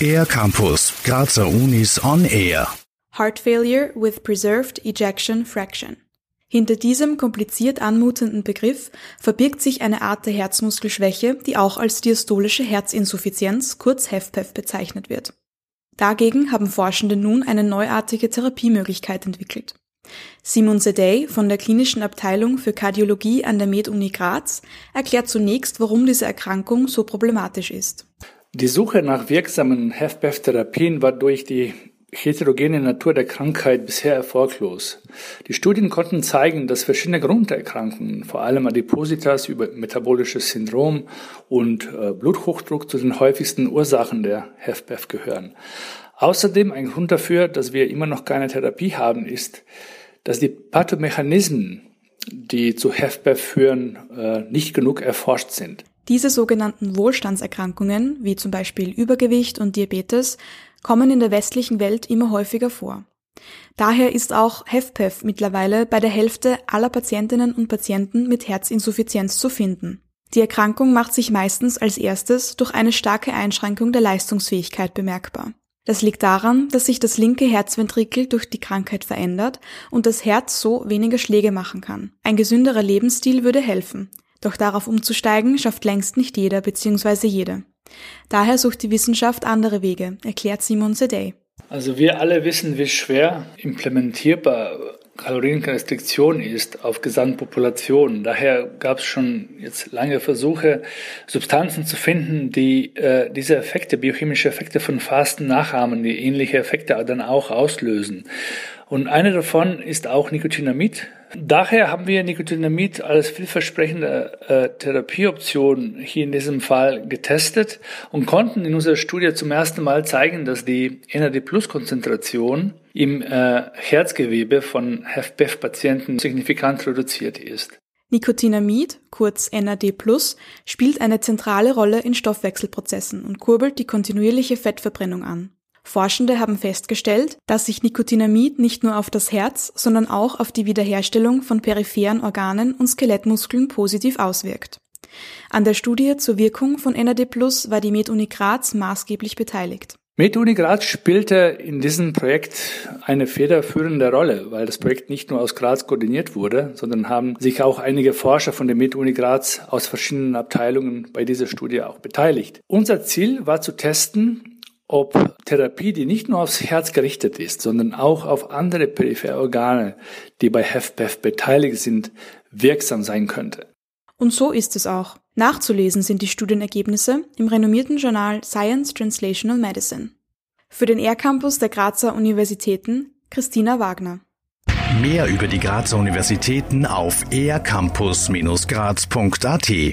Air Campus, Grazer Unis on Air. Heart Failure with Preserved Ejection Fraction. Hinter diesem kompliziert anmutenden Begriff verbirgt sich eine Art der Herzmuskelschwäche, die auch als diastolische Herzinsuffizienz, kurz HFpEF, bezeichnet wird. Dagegen haben Forschende nun eine neuartige Therapiemöglichkeit entwickelt. Simon Sedey von der klinischen Abteilung für Kardiologie an der Med-Uni Graz erklärt zunächst, warum diese Erkrankung so problematisch ist. Die Suche nach wirksamen HFpEF-Therapien war durch die heterogene Natur der Krankheit bisher erfolglos. Die Studien konnten zeigen, dass verschiedene Grunderkrankungen, vor allem Adipositas über metabolisches Syndrom und äh, Bluthochdruck zu den häufigsten Ursachen der HFpEF gehören. Außerdem ein Grund dafür, dass wir immer noch keine Therapie haben, ist, dass die Pathomechanismen, die zu HFpEF führen, äh, nicht genug erforscht sind. Diese sogenannten Wohlstandserkrankungen, wie zum Beispiel Übergewicht und Diabetes, kommen in der westlichen Welt immer häufiger vor. Daher ist auch HFpEF mittlerweile bei der Hälfte aller Patientinnen und Patienten mit Herzinsuffizienz zu finden. Die Erkrankung macht sich meistens als erstes durch eine starke Einschränkung der Leistungsfähigkeit bemerkbar. Das liegt daran, dass sich das linke Herzventrikel durch die Krankheit verändert und das Herz so weniger Schläge machen kann. Ein gesünderer Lebensstil würde helfen. Doch darauf umzusteigen schafft längst nicht jeder bzw. jede. Daher sucht die Wissenschaft andere Wege, erklärt Simon Sedey. Also wir alle wissen, wie schwer implementierbar Kalorienrestriktion ist auf Gesamtpopulationen. Daher gab es schon jetzt lange Versuche, Substanzen zu finden, die äh, diese Effekte, biochemische Effekte von Fasten nachahmen, die ähnliche Effekte dann auch auslösen. Und eine davon ist auch Nicotinamid. Daher haben wir Nicotinamid als vielversprechende äh, Therapieoption hier in diesem Fall getestet und konnten in unserer Studie zum ersten Mal zeigen, dass die NAD-Plus-Konzentration im äh, Herzgewebe von HFpEF-Patienten signifikant reduziert ist. Nicotinamid, kurz NAD+, spielt eine zentrale Rolle in Stoffwechselprozessen und kurbelt die kontinuierliche Fettverbrennung an. Forschende haben festgestellt, dass sich Nicotinamid nicht nur auf das Herz, sondern auch auf die Wiederherstellung von peripheren Organen und Skelettmuskeln positiv auswirkt. An der Studie zur Wirkung von NAD war die MedUni Graz maßgeblich beteiligt. MedUni Graz spielte in diesem Projekt eine federführende Rolle, weil das Projekt nicht nur aus Graz koordiniert wurde, sondern haben sich auch einige Forscher von der MedUni Graz aus verschiedenen Abteilungen bei dieser Studie auch beteiligt. Unser Ziel war zu testen, ob Therapie, die nicht nur aufs Herz gerichtet ist, sondern auch auf andere periphere Organe, die bei HFpEF beteiligt sind, wirksam sein könnte. Und so ist es auch. Nachzulesen sind die Studienergebnisse im renommierten Journal Science Translational Medicine. Für den R-Campus der Grazer Universitäten Christina Wagner. Mehr über die Grazer Universitäten auf ercampus-graz.at